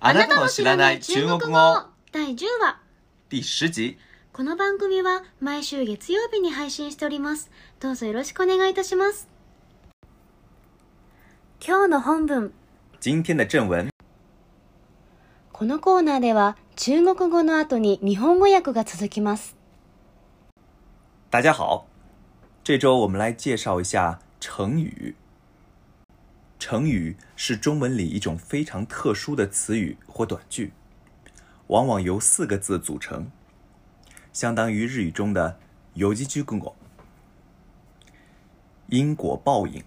あなたの知らない中国語。第10話。第十集。この番組は毎週月曜日に配信しております。どうぞよろしくお願いいたします。今日の本文。今天的正文。このコーナーでは中国語の後に日本語訳が続きます。大家好，这周我们来介绍一下成语。成语是中文里一种非常特殊的词语或短句，往往由四个字组成，相当于日语中的“有机句果”。因果报应、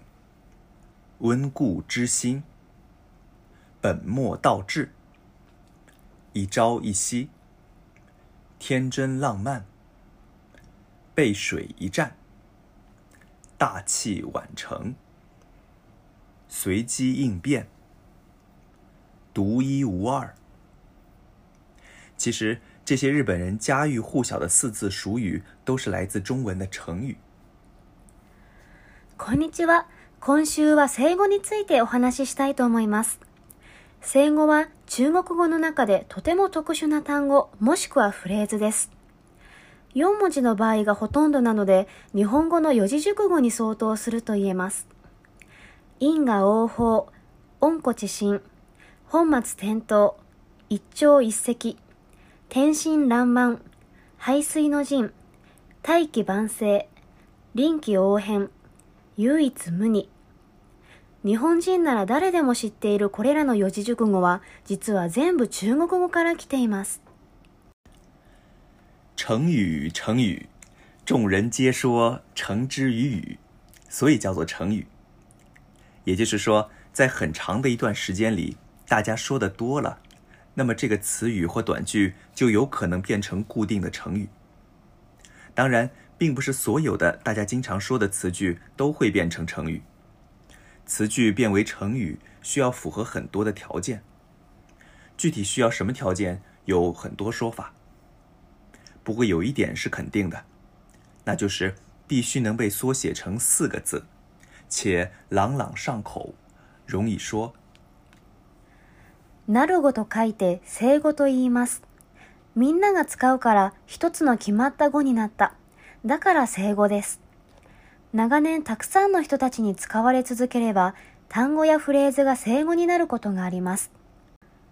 温故知新、本末倒置、一朝一夕、天真浪漫、背水一战、大器晚成、随机应变、独一无二。其实，这些日本人家喻户晓的四字俗语，都是来自中文的成语。こんにちは。今週は生語についてお話ししたいと思います。生語は中国語の中でとても特殊な単語もしくはフレーズです。4文字の場合がほとんどなので日本語の四字熟語に相当すると言えます。因果応報温故知新本末転倒一朝一夕天真爛漫排水の陣大器晩成臨機応変唯一無二。日本人なら誰でも知っているこれらの四字熟語は実は全部中国語から来ています。成语，成语，众人皆说成之于语，所以叫做成语。也就是说，在很长的一段时间里，大家说的多了，那么这个词语或短句就有可能变成固定的成语。当然，并不是所有的大家经常说的词句都会变成成语。词句变为成语需要符合很多的条件，具体需要什么条件有很多说法。不过有一点是肯定的，那就是必须能被缩写成四个字，且朗朗上口，容易说。なる語と書いて生語と言います。みんなが使うから一つの決まった語になった。だから生語です。長年たくさんの人たちに使われ続ければ単語やフレーズが生語になることがあります。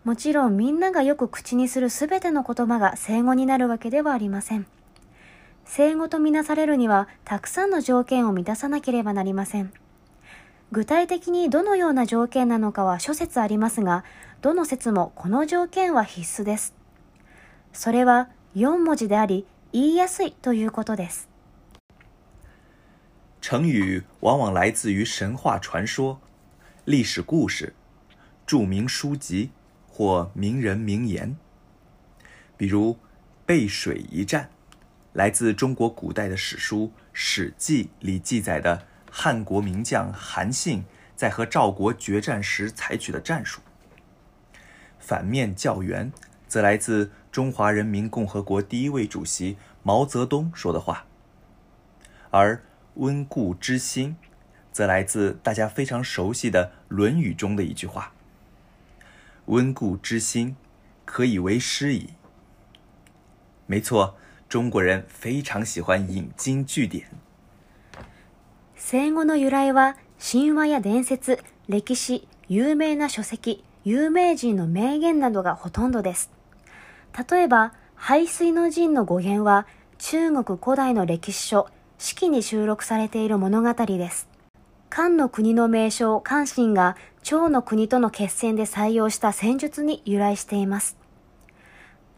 もちろんみんながよく口にするすべての言葉が生語になるわけではありません。生語とみなされるにはたくさんの条件を満たさなければなりません。具体的にどのような条件なのかは諸説ありますが、どの説もこの条件は必須です。それは4文字であり、言いやすいということです。成语往往来自于神话传说、历史故事、著名书籍或名人名言。比如“背水一战”，来自中国古代的史书《史记》里记载的汉国名将韩信在和赵国决战时采取的战术。反面教员，则来自中华人民共和国第一位主席毛泽东说的话，而温故知新，则来自大家非常熟悉的《论语》中的一句话：“温故知新，可以为师矣。”没错，中国人非常喜欢引经据典。生語の由来は神話や伝説、歴史、有名な書籍、有名人の名言などがほとんどです。例えば、排水の陣の語源は中国古代の歴史書、四季に収録されている物語です。漢の国の名称、漢神が趙の国との決戦で採用した戦術に由来しています。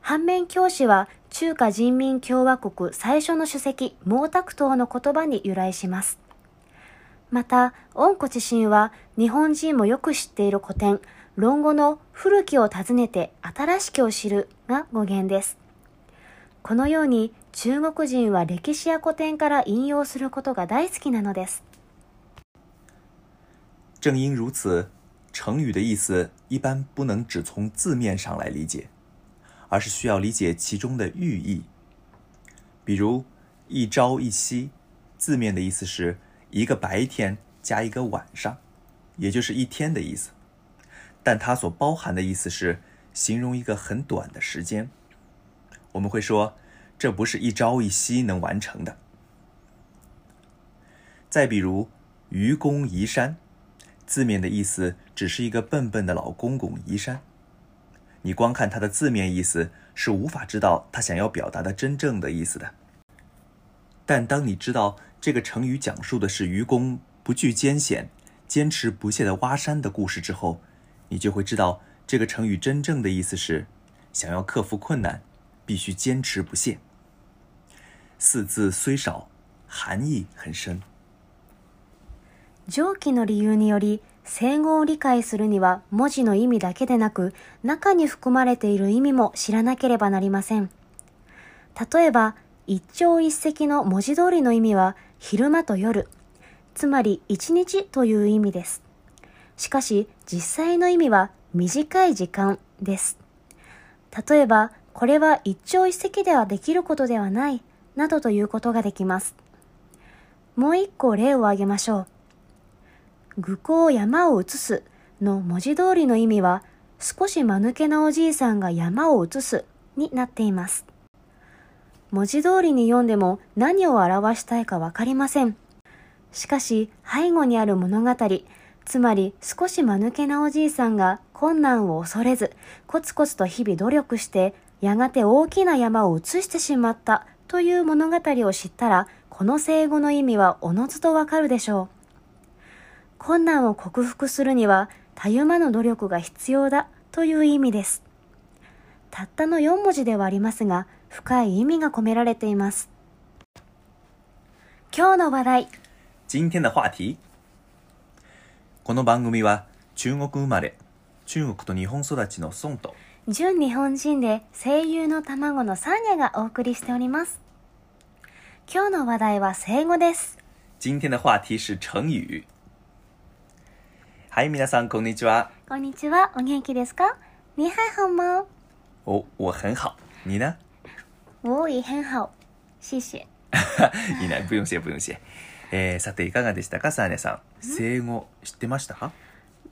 反面教師は中華人民共和国最初の主席、毛沢東の言葉に由来します。また、温故知新は日本人もよく知っている古典、論語の古きを訪ねて新しきを知るが語源です。このように中国人は歴史や古典から引用することが大好きなのです。正因如此，成语的意思一般不能只从字面上来理解，而是需要理解其中的寓意。比如“一朝一夕”，字面的意思是一个白天加一个晚上，也就是一天的意思。但它所包含的意思是形容一个很短的时间。我们会说，这不是一朝一夕能完成的。再比如“愚公移山”，字面的意思只是一个笨笨的老公公移山。你光看它的字面意思是无法知道他想要表达的真正的意思的。但当你知道这个成语讲述的是愚公不惧艰险、坚持不懈的挖山的故事之后，你就会知道这个成语真正的意思是：想要克服困难，必须坚持不懈。四字虽少，含义很深。上記の理由により生語を理解するには文字の意味だけでなく中に含まれている意味も知らなければなりません例えば 一朝一夕の文字通りの意味は昼間と夜つまり一日という意味です。しかし実際の意味は短い時間です。例えばこれは一朝一夕ではできることではないなどということができます。もう一個例を挙げましょう。愚行山を移すの文字通りの意味は少し間抜けなおじいさんが山を移すになっています。文字通りに読んでも何を表したいかわかりませんしかし背後にある物語つまり少し間抜けなおじいさんが困難を恐れずコツコツと日々努力してやがて大きな山を移してしまったという物語を知ったらこの生語の意味はおのずとわかるでしょう困難を克服するにはたゆまぬ努力が必要だという意味です。たったの4文字ではありますが、深い意味が込められています。今日の話題。今天的話題。この番組は中国生まれ、中国と日本育ちの孫と、純日本人で声優の卵のサーニャがお送りしております。今日の話題は生語です。今天的話題是成語。はい、皆さん、こんにちは。こんにちは。お元気ですか？你还好吗？お、我很好。你呢？我也很好。谢谢。いいな、不用謝、不用謝。えー、さて、いかがでしたか、サーネさん。生語、知ってました？か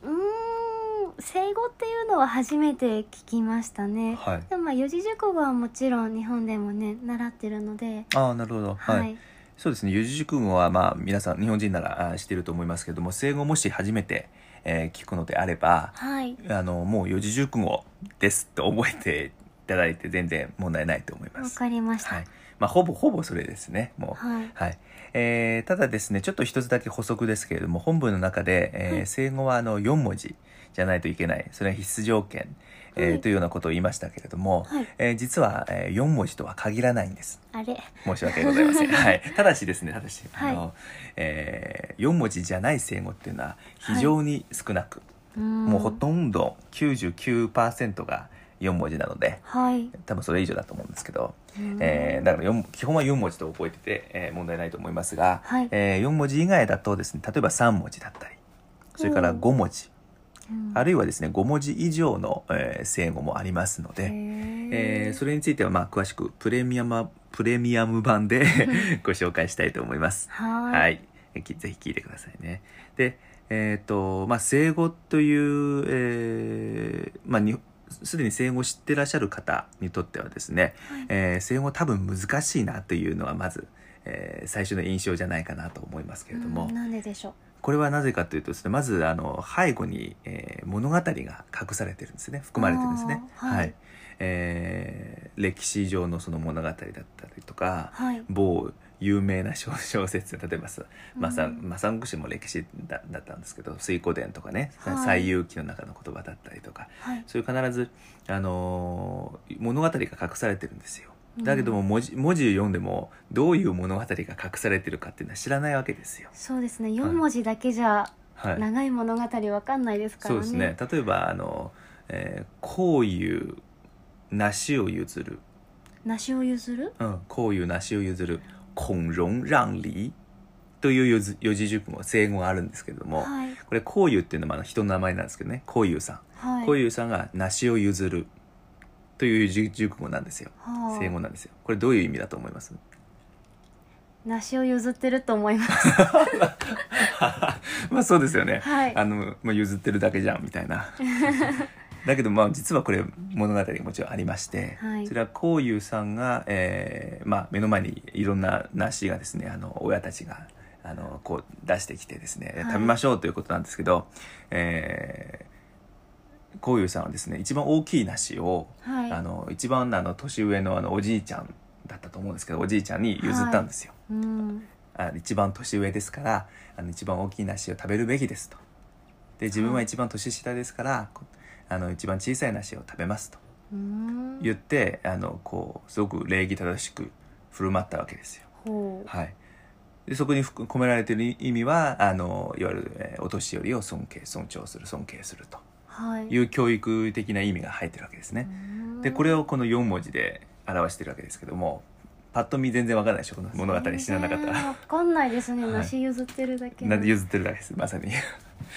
うーん、生語っていうのは初めて聞きましたね。はい。でも、まあ、四字熟語はもちろん日本でもね、習ってるので。ああ、なるほど。はい、はいそうですね四字熟語はまあ皆さん日本人なら知ってると思いますけども生語もし初めて、えー、聞くのであれば、はい、あのもう四字熟語ですと覚えていただいて全然問題ないと思います。わかりました。はいまあ、ほぼほぼそれですね。もう。はい。はい、えー、ただですね、ちょっと一つだけ補足ですけれども、本文の中で、えー、はい、生語はあの4文字じゃないといけない。それは必須条件。えー、というようなことを言いましたけれども、はい、えー、実は、えー、4文字とは限らないんです。あれ？申し訳ございません。はい。ただしですね、ただし、はい、あの、えー、4文字じゃない生語っていうのは非常に少なく、はい、もうほとんど99%が4文字なので、はい、多分それ以上だと思うんですけど、えー、だから基本は4文字と覚えてて、えー、問題ないと思いますが、はい、えー、4文字以外だとですね例えば3文字だったりそれから5文字、あるいはですね5文字以上の、えー、生語もありますので、えー、それについてはまあ詳しくプレミアムプレミアム版で ご紹介したいと思います。はい。はい。ぜひ聞いてくださいね。で、えっ、ー、と、まあ、生語という、えー、まあ、すでに生語を知ってらっしゃる方にとってはですね、はい、えー、生語多分難しいなというのはまず、えー、最初の印象じゃないかなと思いますけれども。なんででしょう？これはなぜかというとですねまずあの背後に、えー、物語が隠されてるんですね。含まれてるんですね。はい、はい、えー、歴史上のその物語だったりとか、はい、某有名な小説例えばさ正国氏も歴史だだったんですけど「水湖伝」とかね「はい、西遊記」の中の言葉だったりとか、はい、そういう必ず、あのー、物語が隠されてるんですよ。だけども文字文字読んでもどういう物語が隠されてるかっていうのは知らないわけですよ。そうですね。4文字だけじゃ、長い物語わかんないですからね。そうですね。例えばあの、えー、こういう梨を譲る。梨を譲る？うんこういう梨を譲る孔融让梨という四字熟語生語があるんですけれども、はい、これこういうっていうのは人の名前なんですけどねこういうさん、はい、こういうさんが梨を譲るという熟語なんですよ、はあ、生語なんですよこれどういう意味だと思います梨を譲ってると思いますまあそうですよね、はい、あの、まあ、譲ってるだけじゃんみたいなだけどまあ実はこれ物語がもちろんありまして、はい。それはこういうさんが、えーまあ、目の前にいろんな梨がですねあの親たちがあのこう出してきてですね、はい。食べましょうということなんですけど、えー、こういうさんはですね一番大きい梨を、はい。あの一番あの年上のあのおじいちゃんだったと思うんですけどおじいちゃんに譲ったんですよ。うん。あ一番年上ですからあの一番大きい梨を食べるべきですと。で自分は一番年下ですから、こあの一番小さい梨を食べますと。うん。言ってあのこうすごく礼儀正しく振る舞ったわけですよ。はい、でそこに含込められている意味はあのいわゆる、えーお年寄りを尊敬尊重する尊敬すると。はい。いう教育的な意味が入ってるわけですね。でこれをこの4文字で表してるわけですけどもパッと見全然わからないでしょこの物語知らなかったら。わかんないですね。はい。梨譲ってるだけ。譲ってるだけです。まさに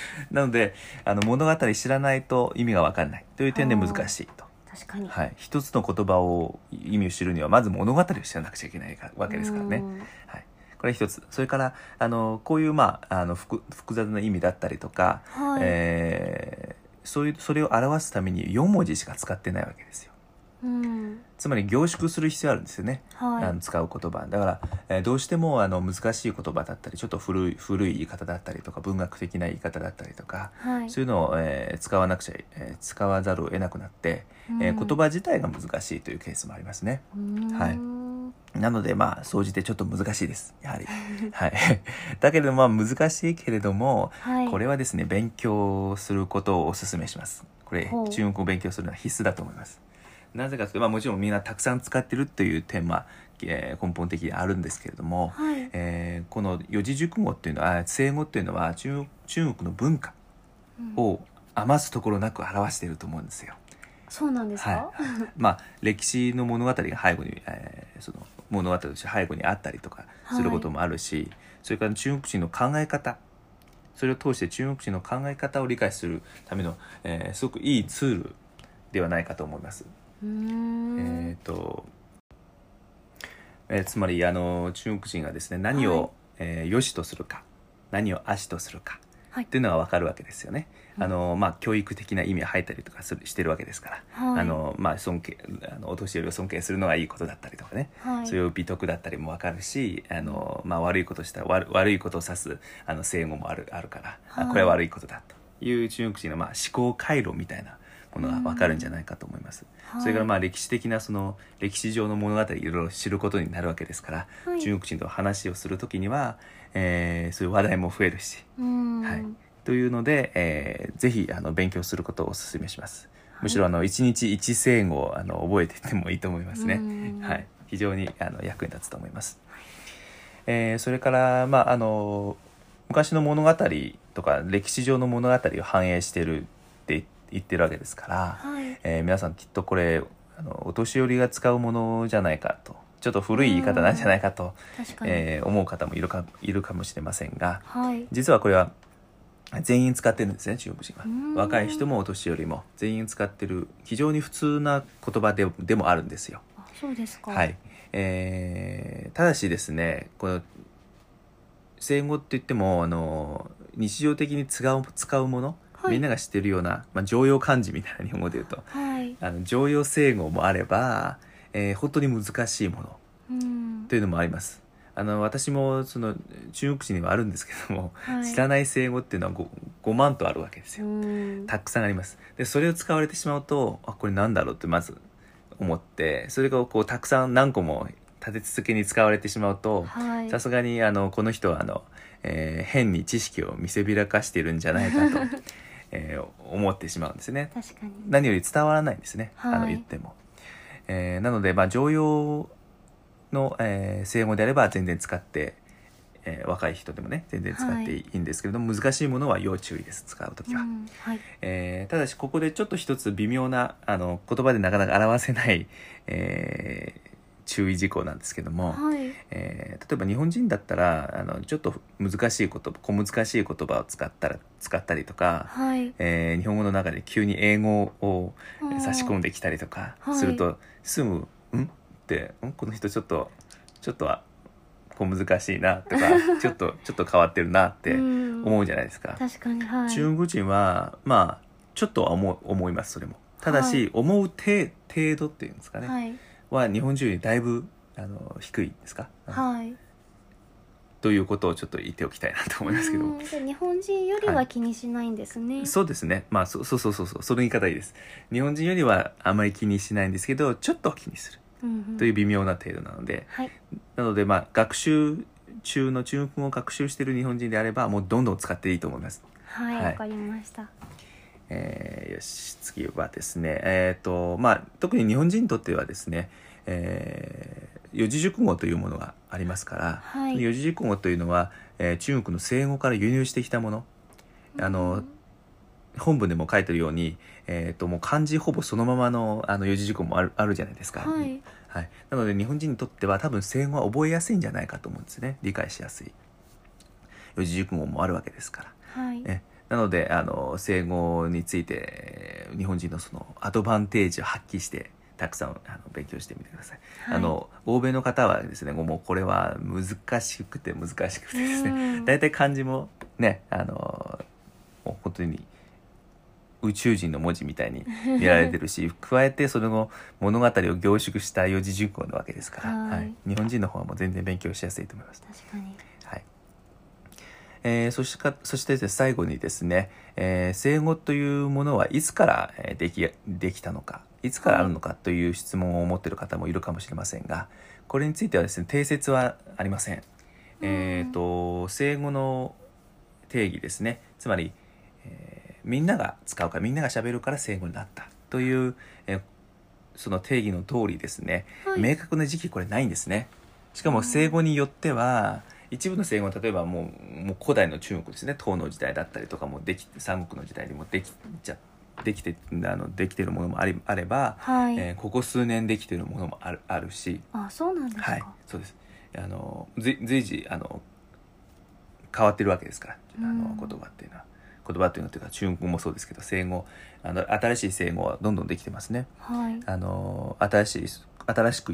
なのであの物語知らないと意味が分かんない。という点で難しいと、確かに。はい、一つの言葉を意味を知るにはまず物語を知らなくちゃいけないわけですからね、うん。はい、これ一つ。それからあのこういう、まあ、あの複複雑な意味だったりとか、はい。えーそういうそれを表すために4文字しか使ってないわけですようん。つまり凝縮する必要あるんですよね、はい。あの使う言葉。だから、えーどうしてもあの難しい言葉だったりちょっと古い古い言い方だったりとか文学的な言い方だったりとか、はい。そういうのを、えー使わなくちゃ、えー使わざるを得なくなって、えーうん言葉自体が難しいというケースもありますね。うん。はい。なのでまあ総じてちょっと難しいです。やはり。はい、だけれどもまあ難しいけれども、はい。これはですね勉強することをお勧めします。これ中国語を勉強するのは必須だと思います。なぜかというと、まあ、もちろんみんなたくさん使ってるという点は、えー根本的にあるんですけれども、はい。えーこの四字熟語っていうのは生語っていうのは中中国の文化を余すところなく表していると思うんですよ。そうなんですはい。か、まあ歴史の物語が背後に、えーその物語として背後にあったりとかすることもあるし、それから中国人の考え方それを通して中国人の考え方を理解するための、えーすごくいいツールではないかと思います。えーとえーつまりあの中国人がですね何を、はい。えー良しとするか何を悪しとするかはい。っていうのが分かるわけですよね。あのまあ、教育的な意味が入ったりとかするしてるわけですから、はい。あのまあ、尊敬あのお年寄りを尊敬するのがいいことだったりとかね、はい。そういう美徳だったりも分かるしあの、まあ、悪いことしたら悪悪いことを指すあの正語もあるあるから、あはい。これは悪いことだと。いう中国人の、まあ、思考回路みたいなものが分かるんじゃないかと思います。はいそれからまあ歴史的なその歴史上の物語いろいろ知ることになるわけですから、はい中国人と話をする時には、えーそういう話題も増えるし、うんはい、というので、えーぜひあの勉強することをお勧めします。むしろあの一日一聖語をあの覚えていってもいいと思いますねうん。はい、非常にあの役に立つと思います。えーそれからまああの昔の物語とか歴史上の物語を反映してるって言ってるわけですから、はい。えー皆さんきっとこれあのお年寄りが使うものじゃないかとちょっと古い言い方なんじゃないかと、確かに、えー思う方もいるかいるかもしれませんがはい。実はこれは全員使ってるんですね中国人は。うん。若い人もお年寄りも全員使ってる非常に普通な言葉ででもあるんですよ。あそうですか。はい、えーただしですねこの生語って言ってもあの日常的に使う使うもの、はい。みんなが知ってるような、まあ、常用漢字みたいな日本語で言うと。はい。あの常用生語もあれば、えー本当に難しいもの。うん。というのもあります。あの私もその中国人にはあるんですけども、はい。知らない生語っていうのは 5, 5万とあるわけですよ、うん。たくさんあります。でそれを使われてしまうとあこれなんだろうってまず思ってそれがこうたくさん何個も立て続けに使われてしまうとはい。さすがにあのこの人はあの、えー変に知識を見せびらかしているんじゃないかと、えー思ってしまうんですね。確かに。何より伝わらないんですね、はい。あの言っても、えーなので、まあ、常用の、えー生語であれば全然使って、えー若い人でもね全然使っていいんですけれども、難しいものは要注意です。使う時は、うんはい。えーただしここでちょっと一つ微妙なあの言葉でなかなか表せない、えー注意事項なんですけども、はい。えー例えば日本人だったらあのちょっと難しい言葉小難しい言葉を使ったら使ったりとか、はい。えー日本語の中で急に英語を差し込んできたりとかはい。すると、すぐ「ん?」って「ん？この人ちょっとちょっとは小難しいな」とか ちょっとちょっと変わってるなってうん。思うじゃないですか。確かにはい。中国人はまあちょっとは思う思いますそれも。ただし、思う程程度っていうんですかね、はいは日本人よりだいぶあの低いですか、はい。ということをちょっと言っておきたいなと思いますけど。日本人よりは気にしないんですね、そうですね。まあそそうそうそうそう。その言い方いいです。日本人よりはあまり気にしないんですけどちょっとは気にする。という微妙な程度なので、はい。なのでまあ学習中の中国語を学習している日本人であればもうどんどん使っていいと思います。はいわ、はい。かりました。えーよし次はですね。えっ、とまあ特に日本人にとってはですね、えー四字熟語というものがありますから、はい。四字熟語というのは、えー中国の西語から輸入してきたもの。あの本文でも書いてるように、えー、ともう漢字ほぼそのままのあの四字熟語もあるあるじゃないですか、はい。はい、なので日本人にとっては多分西語は覚えやすいんじゃないかと思うんですね。理解しやすい。四字熟語もあるわけですから。はい。えなのであの西語について日本人のそのアドバンテージを発揮してたくさんあの勉強してみてください、はい。あの欧米の方はですねもうこれは難しくて難しくてですね。うん。大体漢字もねあのもう本当に宇宙人の文字みたいに見られてるし 加えてその物語を凝縮した四字熟語なわけですから、はい。日本人の方はもう全然勉強しやすいと思います。確かに。はい。えーそしてかそしてね最後にですね、えー西語というものはいつからえーできできたのかいつからあるのかという質問を持っている方もいるかもしれませんがこれについてはですね定説はありません。えー、と西語の定義ですね。つまり、えーみんなが使うからみんなが喋るから西語になったという、えーその定義の通りですね、はい。明確な時期これないんですね。しかも西語によっては一部の西語例えばもうもう古代の中国ですね。唐の時代だったりとかもでき三国の時代にもできちゃできてあのできてるものもありあれば、はい、えーここ数年できてるものもあるあるし。あそうなんですか、はいそうです。あの随随時あの変わってるわけですからあのうん言葉っていうのは。言葉っていうのというか中国語もそうですけど西語あの新しい西語はどんどんできてますね。はい。あの新しい新しく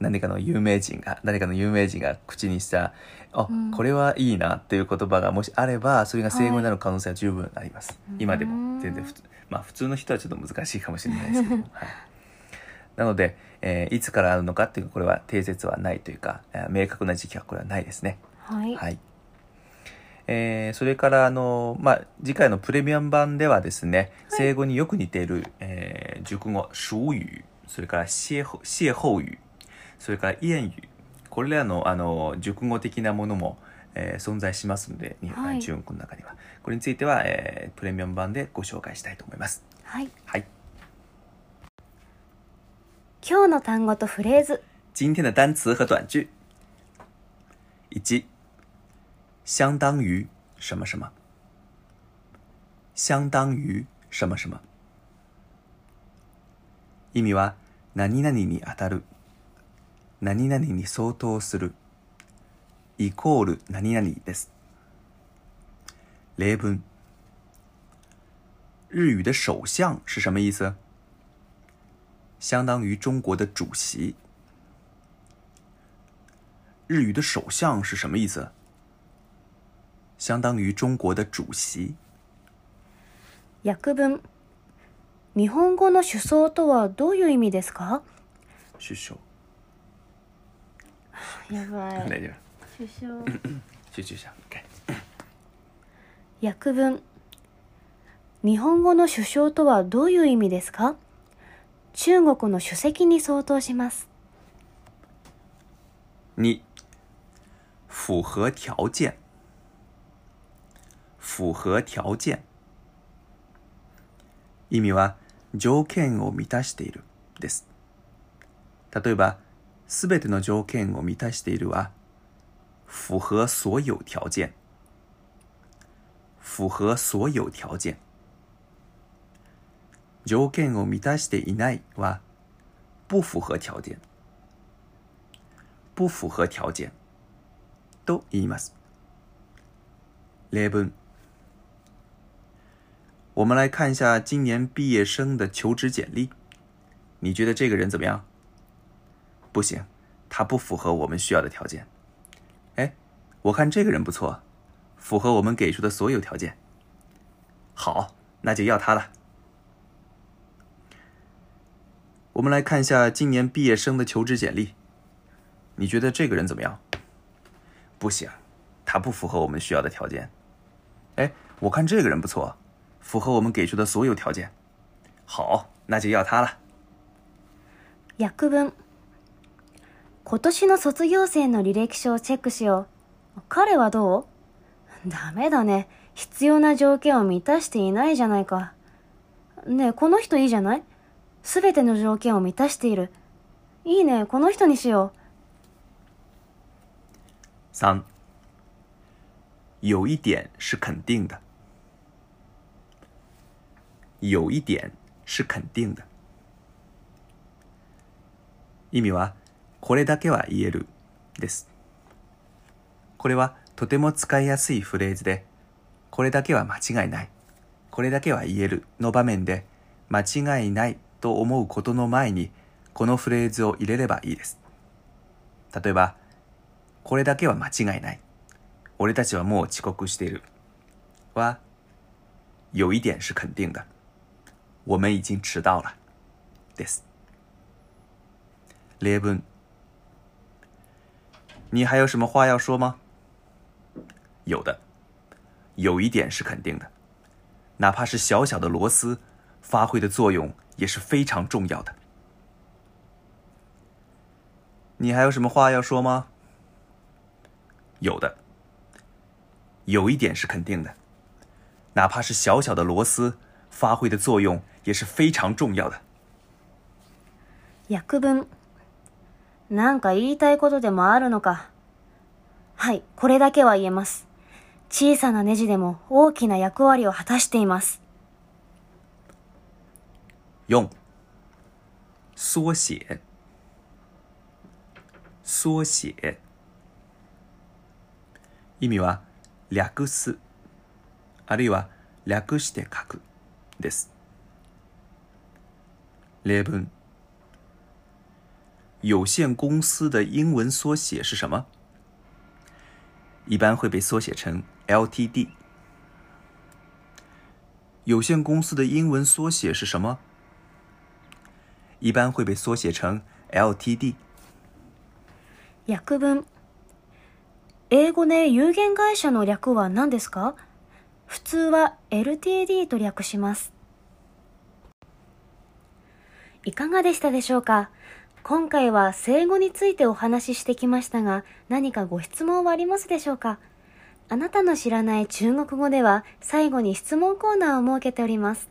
何かの有名人が誰かの有名人が口にしたあ、うん。これはいいなっていう言葉がもしあればそれが西語になる可能性は十分あります、はい。今でも全然普通まあ普通の人はちょっと難しいかもしれないですけど。も、はい、なので、えーいつからあるのかっていうこれは定説はないというか、えー明確な時期はこれはないですね。はい、はい。えーそれからあの、まあ、次回のプレミアム版ではですね、西語によく似ている、えー熟語、主語、それから歇後歇後語、それから谚語、これらのあの熟語的なものも、えー存在しますので、日本はい。中国の中には。これについては、えープレミアム版でご紹介したいと思います。はい、はい。今日の単語とフレーズ。今天的单词和短句。一，相当于什么什么。相当于什么什么。意味は何々に当たる、何々に相当する、イコール何々です。例文。日语的首相是什么意思？相当于中国的主席。日语的首相是什么意思？相当于中国的主席。訳文日本語の首相とはどういう意味ですか？首相。やば大丈首相夫。集中した。OK。訳文日本語の首相とはどういう意味ですか？中国の主席に相当します二，符合条件。符合条件。意味は条件を満たしているです。例えば、すべての条件を満たしているは、符合所有条件。符合所有条件。条件を満たしていないは、不符合条件。不符合条件と言います。例文。我们来看一下今年毕业生的求职简历。你觉得这个人怎么样？不行，他不符合我们需要的条件。哎，我看这个人不错，符合我们给出的所有条件。好，那就要他了。我们来看一下今年毕业生的求职简历。你觉得这个人怎么样？不行，他不符合我们需要的条件。哎，我看这个人不错，符合我们给出的所有条件。好，那就要他了。訳文今年の卒業生の履歴書をチェックしよう。彼はどう？ダメだね。必要な条件を満たしていないじゃないか。ねえ、この人いいじゃない？すべての条件を満たしている。いいね、この人にしよ三，有一点是肯定的。有一点是肯定的。意味はこれだけは言えるです。これはとても使いやすいフレーズで、これだけは間違いない、これだけは言えるの場面で、間違いないと思うことの前に、このフレーズを入れればいいです。例えば、これだけは間違いない。俺たちはもう遅刻している。は、有一点是肯定的。我们已经迟到了。です。例文。你还有什么话要说吗？有的，有一点是肯定的，哪怕是小小的螺丝，发挥的作用也是非常重要的。你还有什么话要说吗？有的，有一点是肯定的，哪怕是小小的螺丝，发挥的作用也是非常重要的。う。訳文なんか言いたいことでもあるのか。はい、これだけは言えます。小さなネジでも大きな役割を果たしています。用缩写，缩写，意味は略す、あるいは略して書くです。例文。有限公司的英文缩写是什么？一般会被缩写成 LTD。有限公司的英文缩写是什么？一般会被缩写成 LTD。訳文英語で有限会社の略は何ですか普通は LTD と略します。 いかがでしたでしょうか？今回は生語についてお話ししてきましたが、何かご質問はありますでしょうか？あなたの知らない中国語では最後に質問コーナーを設けております。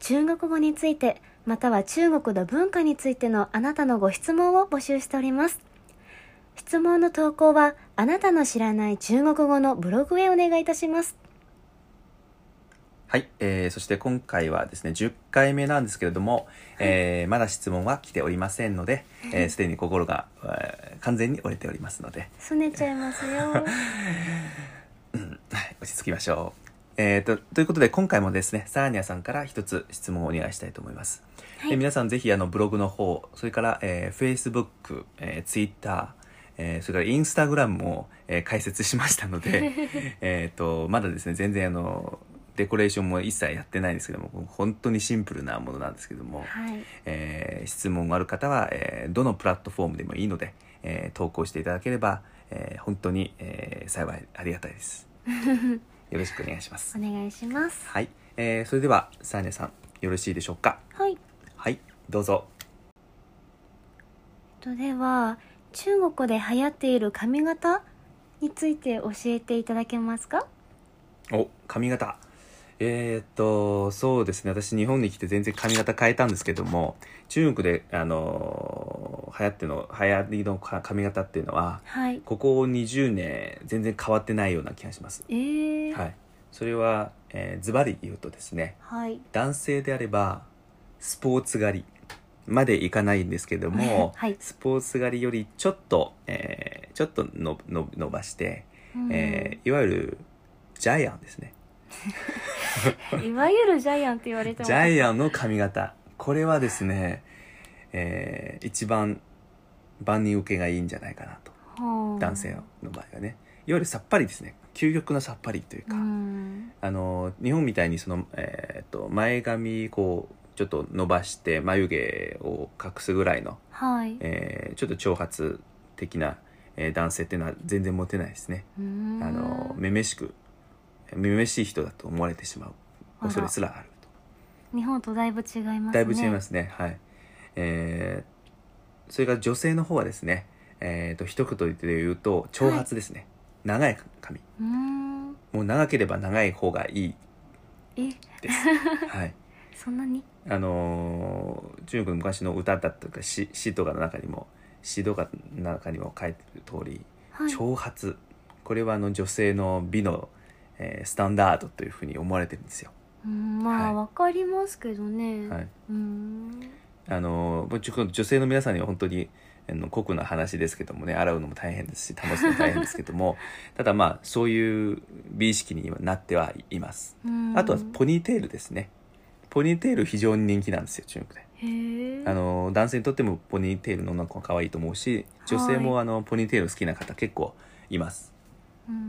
中国語について、または中国の文化についてのあなたのご質問を募集しております。質問の投稿はあなたの知らない中国語のブログへお願いいたします。はい、えー、そして今回はですね10回目なんですけれども、えーまだ質問は来ておりませんので、えーすでに心が、えー完全に折れておりますので、すねちゃいますよ。はい、落ち着きましょう。えー、とということで今回もですねサーニャさんから一つ質問をお願いしたいと思います、はい。で皆さんぜひあのブログの方それから、えー、Facebook、えー、Twitter えーそれからインスタグラムも、えー解説しましたので えーとまだですね全然あのデコレーションも一切やってないんですけども本当にシンプルなものなんですけども、はい。えー質問がある方は、えーどのプラットフォームでもいいので、えー投稿していただければ、えー本当に、えー幸いありがたいです。よろしくお願いします。お願いします。はい、えーそれではサーニャさんよろしいでしょうか？はい。はい。どうぞ。とでは、中国で流行っている髪型について教えていただけますか？お髪型えー、っとそうですね。私日本に来て全然髪型変えたんですけども中国であのー流行っての流行りのか髪型っていうのははい。ここ20年全然変わってないような気がします。えー。はい。それは、えーズバリ言うとですねはい。男性であればスポーツ狩りまでいかないんですけども、はい。スポーツ狩りよりちょっと、えーちょっとのの伸ばして、うん。えーいわゆるジャイアンですね いわゆるジャイアンって言われてもジャイアンの髪型。これはですね、えー一番万人受けがいいんじゃないかなと。はあ。男性の場合はね。いわゆるさっぱりですね。究極のさっぱりというか、うん。あの日本みたいにその、えー、と前髪こうちょっと伸ばして眉毛を隠すぐらいの、はい。えーちょっと長髪的な、えー男性っていうのは全然モテないですね。あのめめしくめめしい人だと思われてしまう。恐れすらあると。日本とだいぶ違いますね。だいぶ違いますね。はい。えーそれから女性の方はですねえー、と一言で言うと長髪ですね、長い髪。うーん。もう長ければ長い方がいい。え、です。はい。そんなに？あのー中国の昔の歌だとか詩詩とかの中にも詩とかの中にも書いてる通り、はい。長髪。これはあの女性の美の、えースタンダードというふうに思われてるんですよ。うーんまあ、はわかりますけどね。はい、うーん。あのーちょ女性の皆さんには本当に酷な話ですけどもね洗うのも大変ですし保つのも大変ですけども ただまあそういう美意識にはなってはいます。あとはポニーテールですね。ポニーテール非常に人気なんですよ中国で。あの男性にとってもポニーテールの女の子が可愛いと思うし女性もあのポニーテール好きな方結構いますうん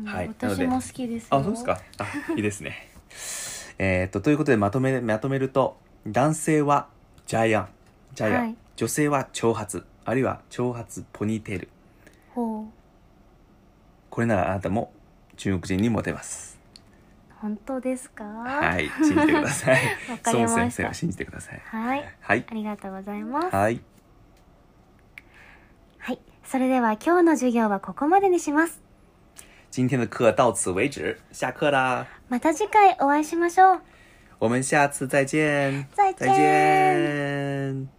はい。私も好きですよ。あそうですか。あいいですね。えーっとということでまとめまとめると男性はジャイアンジャイアン、はい。女性は長髪あるいは長髪ポニーテール。ほう。これならあなたも中国人にモテます。本当ですか？はい。信じてください。孫先生を信じてください。はい。はい。ありがとうございます。はい。はい。それでは今日の授業はここまでにします。今天的课到此为止下课啦また次回お会いしましょう。我们下次再见，再见再见。